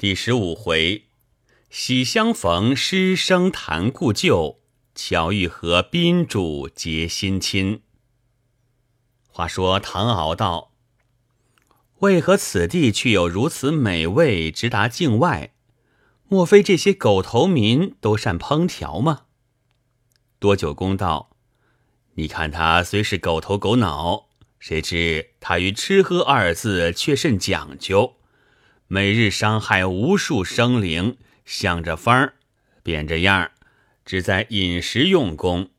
第十五回，喜相逢，师生谈故旧；巧遇和宾主结新亲。话说唐敖道：“为何此地却有如此美味，直达境外？莫非这些狗头民都善烹调吗？”多九公道：“你看他虽是狗头狗脑，谁知他于吃喝二字却甚讲究。”每日伤害无数生灵，想着法儿，变着样儿，只在饮食用功，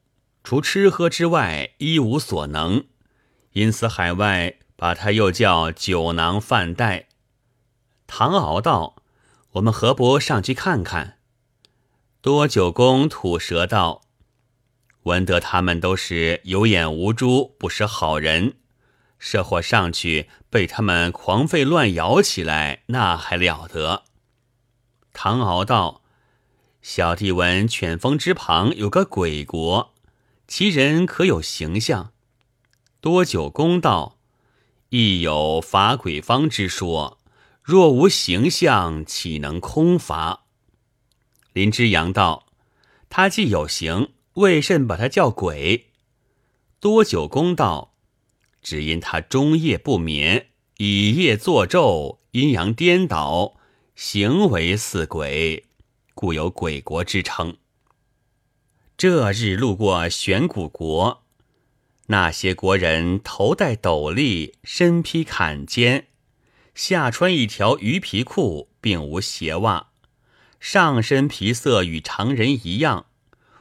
除吃喝之外一无所能。因此海外把他又叫酒囊饭袋。唐敖道：“我们何不上去看看？”多九公吐舌道：“闻得他们都是有眼无珠，不是好人。”设或上去被他们狂吠乱咬起来，那还了得？唐敖道：“小弟闻犬峰之旁有个鬼国，其人可有形象？”多久公道：“亦有伐鬼方之说，若无形象，岂能空伐？”林之阳道：“他既有形，为甚把他叫鬼？”多久公道。只因他终夜不眠，以夜作昼，阴阳颠倒，行为似鬼，故有鬼国之称。这日路过玄古国，那些国人头戴斗笠，身披坎肩，下穿一条鱼皮裤，并无鞋袜，上身皮色与常人一样，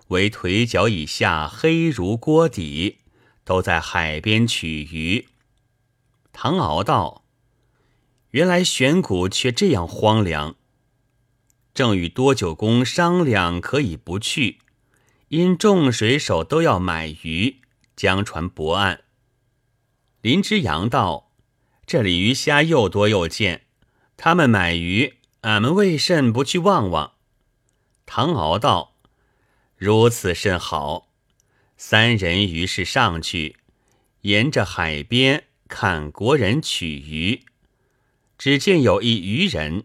唯腿脚以下黑如锅底。都在海边取鱼。唐敖道：“原来玄谷却这样荒凉。”正与多九公商量，可以不去，因众水手都要买鱼，将船泊岸。林之阳道：“这里鱼虾又多又贱，他们买鱼，俺们为甚不去望望？”唐敖道：“如此甚好。”三人于是上去，沿着海边看国人取鱼。只见有一渔人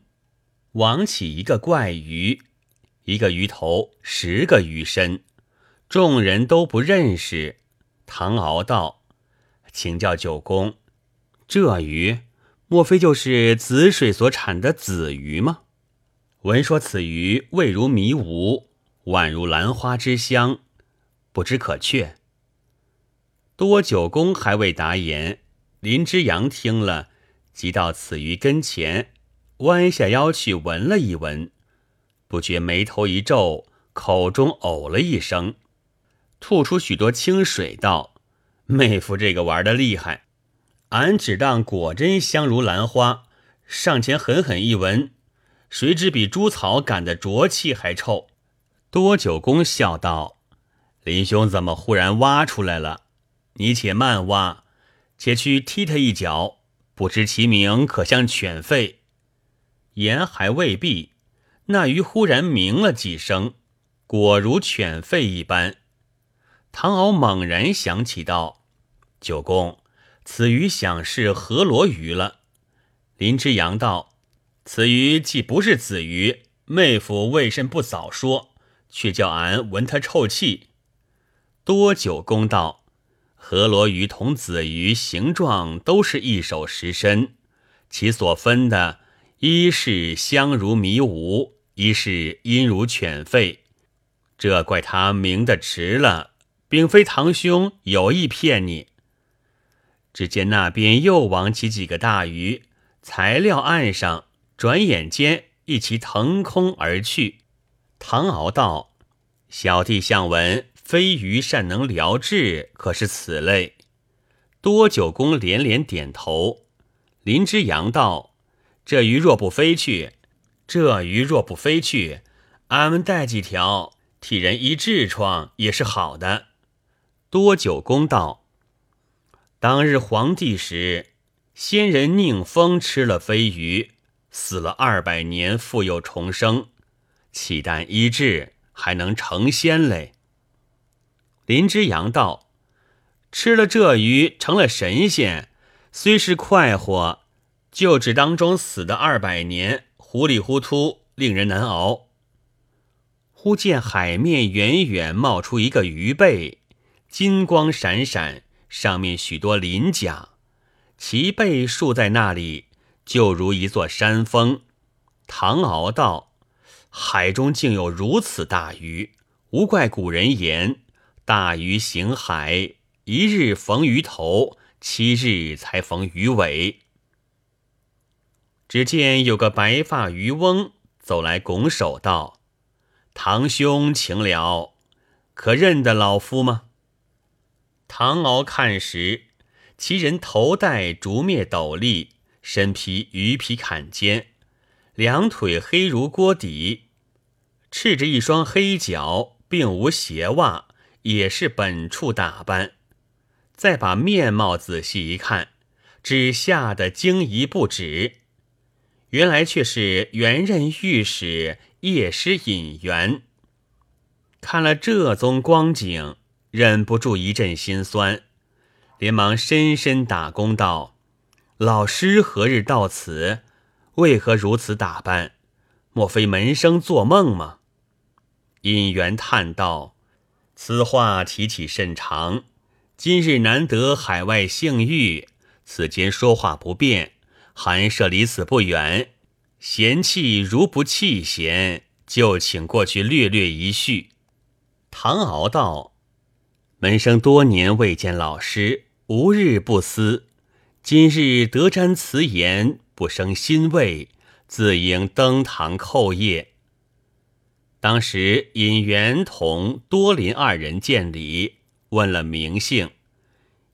网起一个怪鱼，一个鱼头十个鱼身，众人都不认识。唐敖道：“请教九公，这鱼莫非就是子水所产的子鱼吗？”闻说此鱼味如迷芜，宛如兰花之香。不知可确。多九公还未答言，林之阳听了，即到此鱼跟前，弯下腰去闻了一闻，不觉眉头一皱，口中呕了一声，吐出许多清水，道：“妹夫这个玩的厉害，俺只当果真香如兰花，上前狠狠一闻，谁知比猪草赶的浊气还臭。”多九公笑道。林兄怎么忽然挖出来了？你且慢挖，且去踢他一脚，不知其名，可像犬吠。言还未毕，那鱼忽然鸣了几声，果如犬吠一般。唐敖猛然想起道：“九公，此鱼想是河螺鱼了。”林之阳道：“此鱼既不是子鱼，妹夫为甚不早说，却叫俺闻他臭气？”多久公道，河螺鱼同子鱼形状都是一手十身，其所分的，一是香如迷芜，一是阴如犬吠。这怪他明的迟了，并非堂兄有意骗你。只见那边又网起几个大鱼，材料岸上，转眼间一齐腾空而去。唐敖道：“小弟向闻。”飞鱼善能疗治，可是此类？多九公连连点头。林之阳道：“这鱼若不飞去，这鱼若不飞去，俺们带几条替人医痔疮也是好的。”多九公道：“当日皇帝时，仙人宁风吃了飞鱼，死了二百年，复又重生，岂但医治，还能成仙嘞？”林之阳道：“吃了这鱼，成了神仙，虽是快活，就只当中死的二百年，糊里糊涂，令人难熬。忽见海面远远冒出一个鱼背，金光闪闪，上面许多鳞甲，其背竖在那里，就如一座山峰。唐敖道：“海中竟有如此大鱼，无怪古人言：大鱼行海，一日逢鱼头，七日才逢鱼尾。”只见有个白发渔翁走来，拱手道：“堂兄，请了，可认得老夫吗？”唐敖看时，其人头戴竹篾斗笠，身披鱼皮坎肩，两腿黑如锅底，赤着一双黑脚，并无鞋袜，也是本处打扮。再把面貌仔细一看，只吓得惊疑不止。原来却是原任御史叶师尹元。看了这宗光景，忍不住一阵心酸，连忙深深打躬道：“老师何日到此？为何如此打扮？莫非门生做梦吗？”尹元叹道：“此话提起甚长。今日难得海外幸遇，此间说话不便。”寒舍离此不远，闲气如不弃嫌，就请过去略略一叙。唐敖道：“门生多年未见老师，无日不思。今日得瞻此言，不生欣慰，自应登堂叩谒。”当时尹元同多林二人见礼，问了名姓，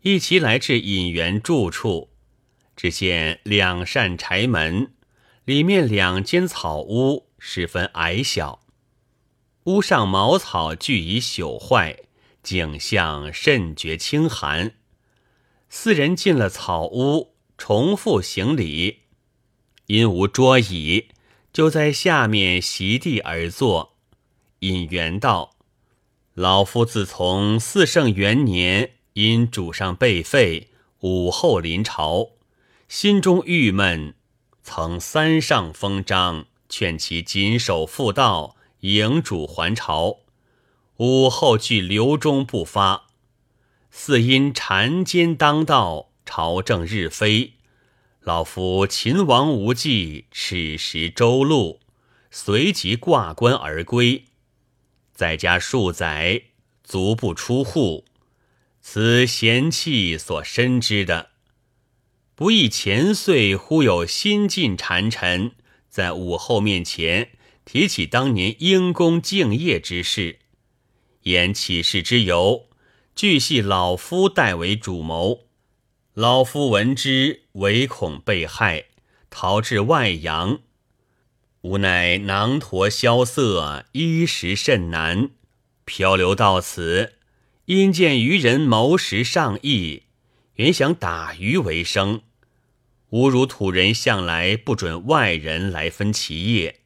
一齐来至尹元住处。只见两扇柴门，里面两间草屋十分矮小，屋上茅草俱已朽坏，景象甚觉清寒。四人进了草屋，重复行礼，因无桌椅，就在下面席地而坐。引元道：“老夫自从四圣元年因主上被废，武后临朝。”心中郁闷，曾三上封章，劝其谨守妇道，迎主还朝。武后惧留中不发，似因禅奸当道，朝政日非。老夫秦王无忌，此时周路，随即挂冠而归，在家数载，足不出户。此贤气所深知的。不意前岁忽有新晋谗臣在武后面前提起当年因公敬业之事，言起事之由，俱系老夫代为主谋。老夫闻之，唯恐被害，逃至外洋。无奈囊驼萧瑟，衣食甚难，漂流到此，因见渔人谋食上亿，原想打鱼为生。吾如土人向来不准外人来分其业，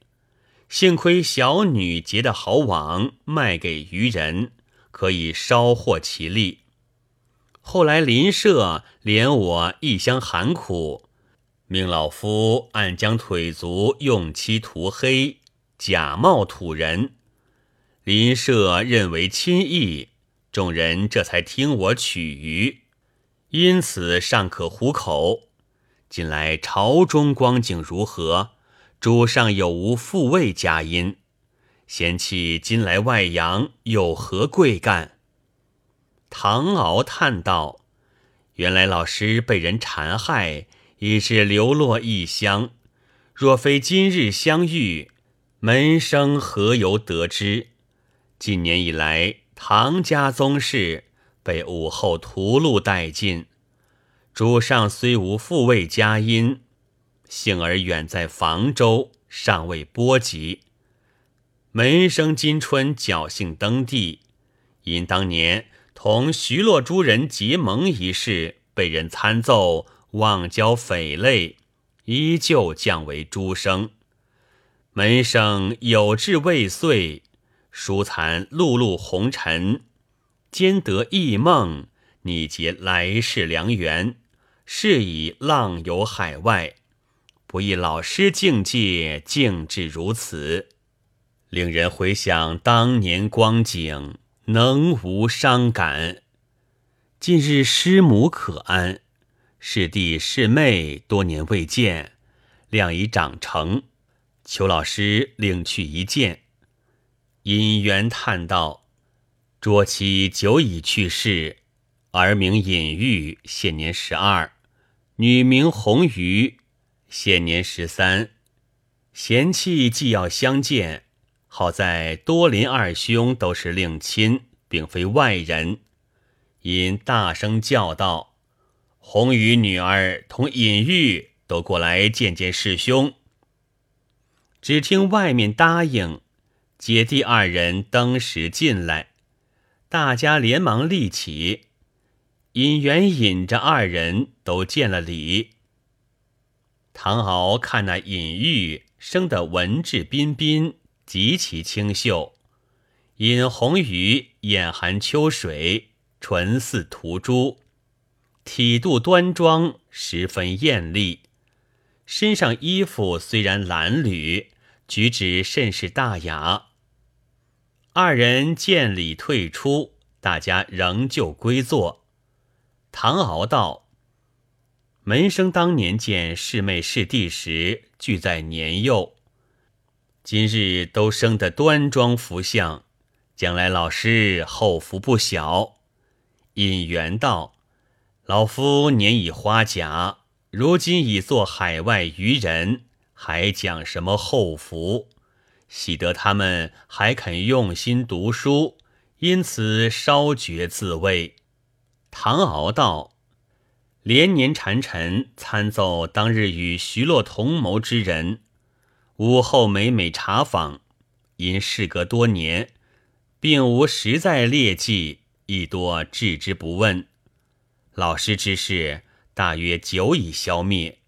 幸亏小女结的好网，卖给渔人，可以稍获其利。后来邻舍怜我一乡寒苦，命老夫暗将腿足用漆涂黑，假冒土人。林舍认为亲意，众人这才听我取鱼，因此尚可糊口。近来朝中光景如何？主上有无复位佳音？贤妻今来外扬，有何贵干？唐敖叹道：“原来老师被人残害，以致流落异乡。若非今日相遇，门生何由得知？近年以来，唐家宗室被武后屠戮殆尽。”主上虽无复位佳音，幸而远在房州，尚未波及。门生今春侥幸登第，因当年同徐洛诸人结盟一事，被人参奏，妄交匪类，依旧降为诸生。门生有志未遂，殊残碌碌红尘，兼得异梦，拟结来世良缘。是以浪游海外，不意老师境界竟至如此，令人回想当年光景，能无伤感？近日师母可安？是弟是妹多年未见，谅已长成，求老师领去一见。尹元叹道：“卓妻久已去世，儿名尹玉，现年十二；女名红瑜，现年十三。贤妻既要相见，好在多林二兄都是令亲，并非外人。”因大声叫道：“红雨女儿同尹玉都过来见见师兄。”只听外面答应，姐弟二人登时进来，大家连忙立起。尹元引着二人都见了礼。唐敖看那尹玉生得文质彬彬，极其清秀；尹红雨眼含秋水。唇似涂朱，体度端庄，十分艳丽。身上衣服虽然褴褛，举止甚是大雅。二人见礼退出，大家仍旧归坐。唐敖道：“门生当年见师妹师弟时，俱在年幼，今日都生得端庄福相，将来老师后福不小。”尹元道：“老夫年已花甲，如今已做海外渔人，还讲什么后福？喜得他们还肯用心读书，因此稍觉自慰。”唐敖道：“连年缠陈参奏当日与徐洛同谋之人，午后每每查访，因事隔多年，并无实在劣迹。”亦多置之不问，老师之事大约久已消灭。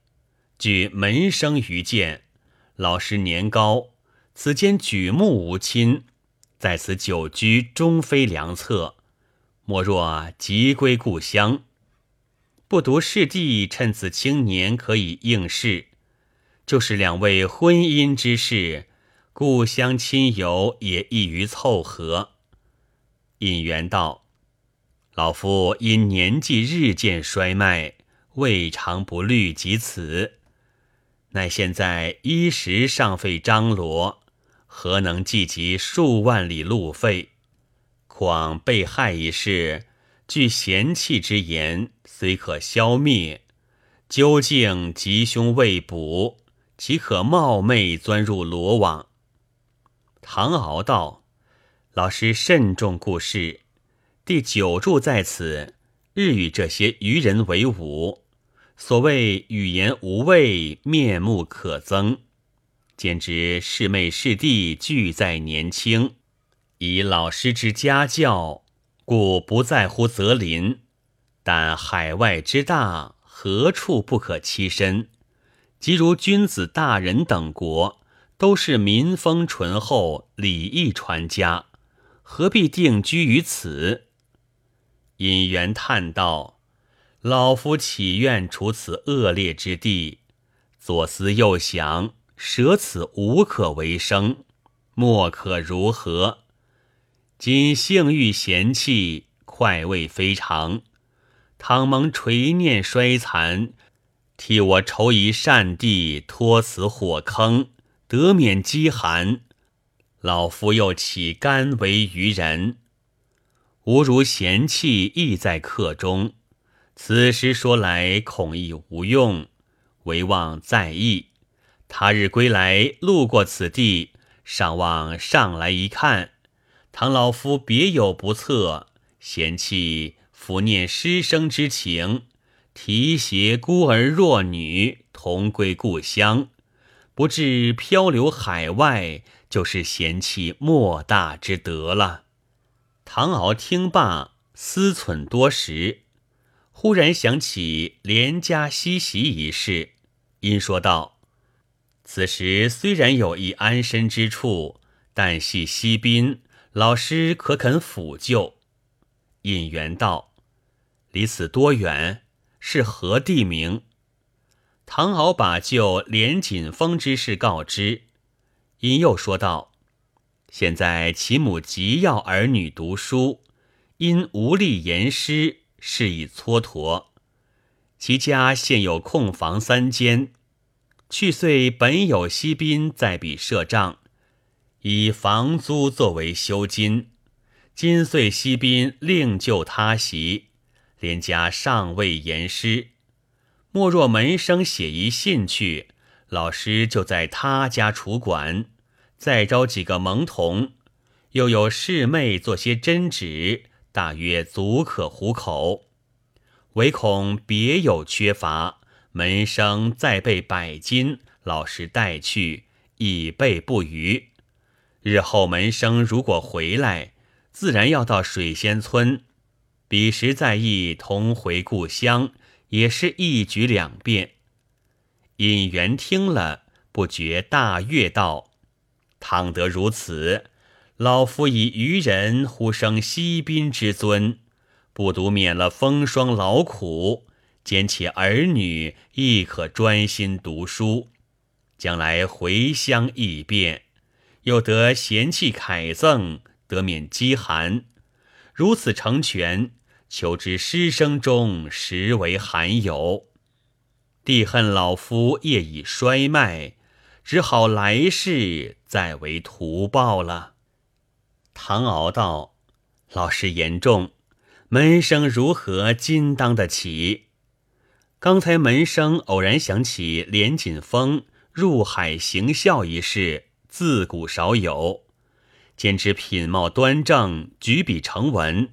据门生愚见，老师年高，此间举目无亲，在此久居终非良策。莫若即归故乡，不独师弟趁此青年可以应试，就是两位婚姻之事，故乡亲友也易于凑合。引元道。老夫因年纪日渐衰迈，未尝不虑及此。乃现在衣食尚费张罗，何能计及数万里路费？况被害一事，据贤弃之言，虽可消灭，究竟吉凶未卜，岂可冒昧钻入罗网？唐敖道：“老师慎重故事。”第九住在此，日与这些愚人为伍。所谓语言无味，面目可憎，简直是妹是弟俱在年轻，以老师之家教，故不在乎择邻。但海外之大，何处不可栖身？即如君子大人等国，都是民风淳厚，礼义传家，何必定居于此？尹元叹道：“老夫岂愿处此恶劣之地？左思右想，舍此无可为生，莫可如何？今幸遇贤妻，快慰非常。倘蒙垂念衰残，替我筹一善地，脱此火坑，得免饥寒，老夫又岂甘为愚人？”吾如嫌弃亦在客中，此时说来恐亦无用，唯望在意。他日归来路过此地，尚望上来一看。唐老夫别有不测，嫌弃抚念师生之情，提携孤儿弱女同归故乡，不至漂流海外，就是嫌弃莫大之德了。唐敖听罢，思忖多时，忽然想起连家西袭一事，因说道：“此时虽然有一安身之处，但系西宾，老师可肯抚救？”引元道：“离此多远？是何地名？”唐敖把救连锦峰之事告知，因又说道：“现在其母急要儿女读书，因无力言师，事已蹉跎。其家现有空房三间，去岁本有西宾在彼设帐，以房租作为修金。今岁西宾另就他席，连家尚未言师。”莫若门生写一信去，老师就在他家处管，再招几个蒙童，又有侍妹做些针纸，大约足可糊口。唯恐别有缺乏，门生再备百金，老师带去，以备不虞。日后门生如果回来，自然要到水仙村，彼时在意同回故乡。也是一举两便。尹元听了，不觉大悦道：“倘得如此，老夫以愚人呼生西宾之尊，不独免了风霜劳苦，兼且儿女亦可专心读书，将来回乡易变，又得贤妻凯赠，得免饥寒。如此成全。”求知师生中实为罕有，弟恨老夫业已衰迈，只好来世再为图报了。唐敖道：“老师言重，门生如何今当得起？刚才门生偶然想起连锦峰入海行孝一事，自古少有，兼之品貌端正，举笔成文。”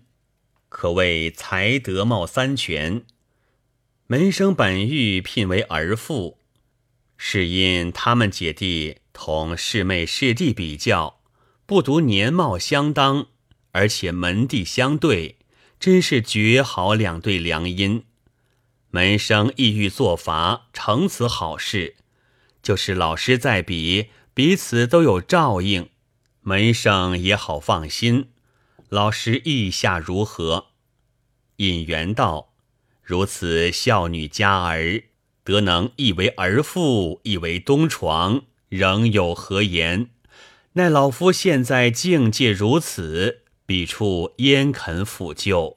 可谓才德貌三全。门生本欲聘为儿妇，是因他们姐弟同师妹师弟比较，不独年貌相当，而且门第相对，真是绝好两对良姻。门生意欲作法，成此好事，就是老师在彼，彼此都有照应，门生也好放心。老师意下如何？引元道：“如此孝女佳儿，得能一为儿妇，一为东床，仍有何言？奈老夫现在境界如此，彼处焉肯抚救？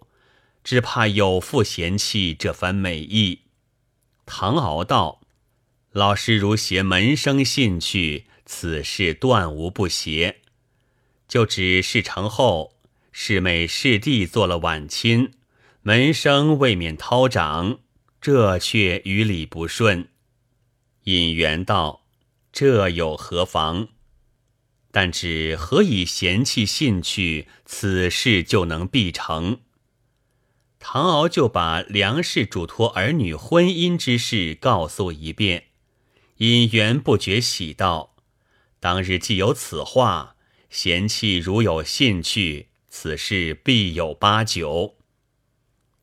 只怕有妇嫌弃这番美意。”唐敖道：“老师如携门生信去，此事断无不协。就指事成后。”师妹师弟做了晚亲，门生未免掏掌，这却于理不顺。引元道：“这有何妨？但只何以嫌弃信去，此事就能必成？”唐敖就把梁氏嘱托儿女婚姻之事告诉一遍。引元不觉喜道：“当日既有此话，嫌弃如有信去。”此事必有八九。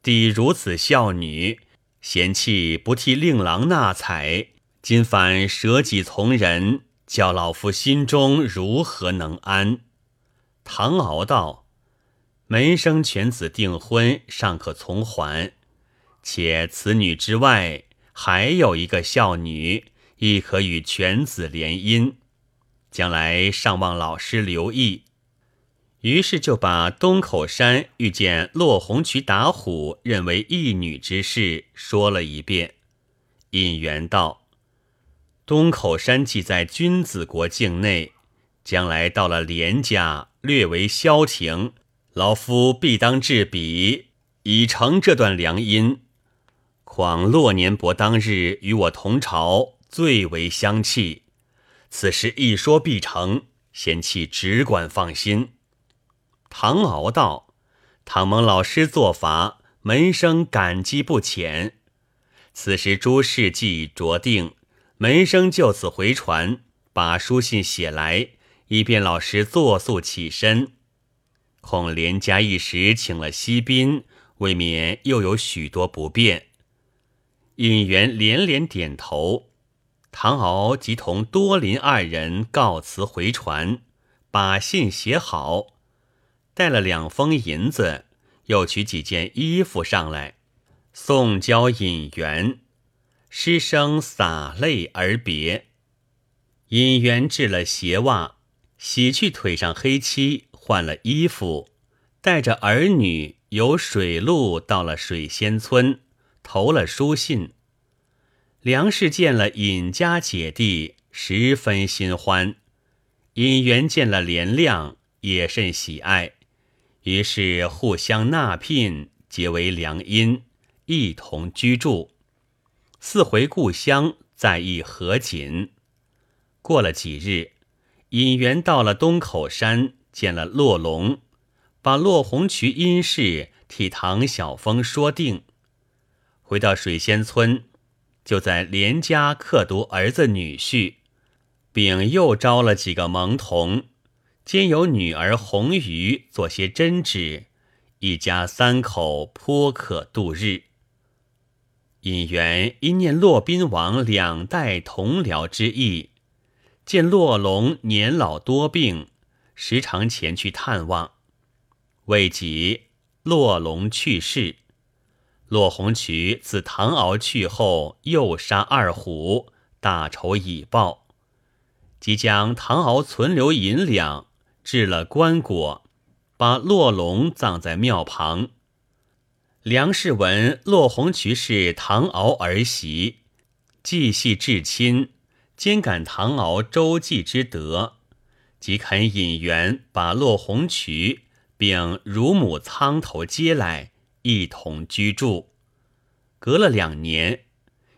弟如此孝女，嫌弃不替令郎纳采，今反舍己从人，叫老夫心中如何能安？唐敖道：“门生犬子订婚，尚可从还；且此女之外，还有一个孝女，亦可与犬子联姻，将来尚望老师留意。”于是就把东口山遇见落红渠打虎认为义女之事说了一遍。引元道：“东口山既在君子国境内，将来到了廉家，略为消停，老夫必当治彼，以成这段良姻。况洛年伯当日与我同朝，最为相契，此事一说必成，贤妻只管放心。”唐敖道：“唐蒙老师做法，门生感激不浅。此时诸事既着定，门生就此回传，把书信写来，以便老师作速起身。恐连家一时请了西宾，未免又有许多不便。”尹元连连点头。唐敖即同多林二人告辞回传，把信写好。带了两封银子，又取几件衣服上来，送交引元。师生洒泪而别。尹元制了鞋袜，洗去腿上黑漆，换了衣服，带着儿女由水路到了水仙村，投了书信。梁氏见了尹家姐弟，十分心欢；尹元见了连亮，也甚喜爱。于是互相纳聘，结为良姻，一同居住。四回故乡，再议和锦。过了几日，尹元到了东口山，见了骆龙，把骆红渠因事替唐晓峰说定。回到水仙村，就在连家刻读儿子女婿，并又招了几个蒙童。兼有女儿红鱼做些针纸，一家三口颇可度日。尹元因念骆宾王两代同僚之意，见骆龙年老多病，时常前去探望。未及骆龙去世，骆红渠自唐敖去后，又杀二虎，大仇已报，即将唐敖存留银两。置了棺椁，把骆龙葬在庙旁。梁氏闻骆红渠是唐敖儿媳，既系至亲，兼感唐敖周济之德，即肯引援把骆红渠并乳母苍头接来，一同居住。隔了两年，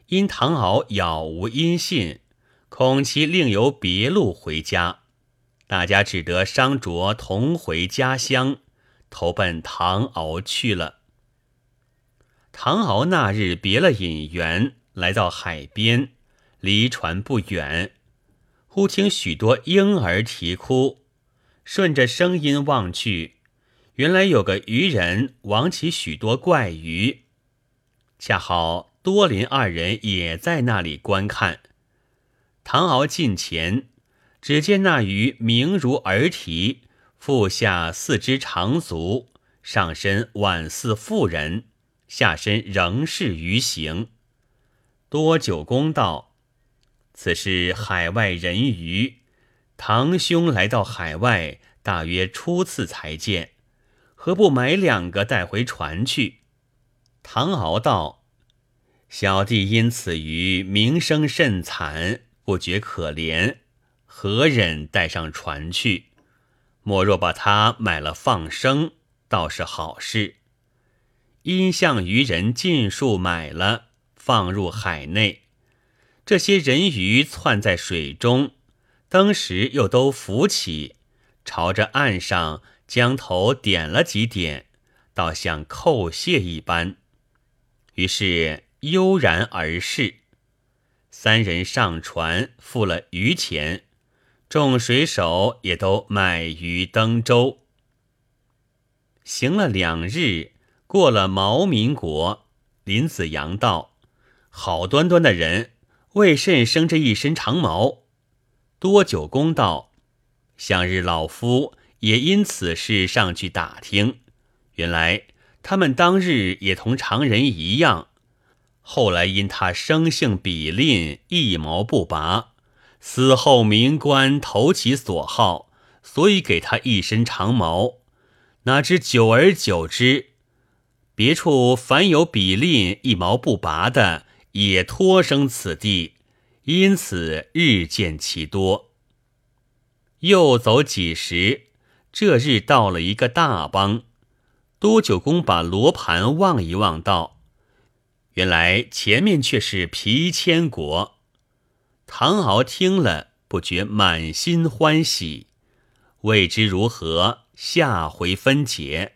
因唐敖杳无音信，恐其另有别路回家。大家只得商酌同回家乡，投奔唐敖去了。唐敖那日别了引元，来到海边，离船不远，忽听许多婴儿啼哭，顺着声音望去，原来有个渔人网起许多怪鱼，恰好多林二人也在那里观看。唐敖近前。只见那鱼明如儿啼，腹下四肢长足，上身宛似妇人，下身仍是鱼形。多九公道：“此是海外人鱼，堂兄来到海外，大约初次才见，何不买两个带回船去？”唐敖道：“小弟因此鱼名声甚惨，不觉可怜。”何忍带上船去？莫若把它买了放生，倒是好事。因向渔人尽数买了，放入海内。这些人鱼窜在水中，当时又都浮起，朝着岸上将头点了几点，倒像叩谢一般。于是悠然而逝。三人上船，付了鱼钱。众水手也都买鱼登舟，行了两日，过了毛民国。林子阳道：“好端端的人，为甚生这一身长毛？”多久公道：“向日老夫也因此事上去打听，原来他们当日也同常人一样，后来因他生性鄙吝，一毛不拔。”死后民官投其所好，所以给他一身长毛。哪知久而久之，别处凡有比吝一毛不拔的，也托生此地，因此日见其多。又走几时，这日到了一个大邦，多九公把罗盘望一望，道：“原来前面却是皮千国。”唐敖听了，不觉满心欢喜。未知如何，下回分解。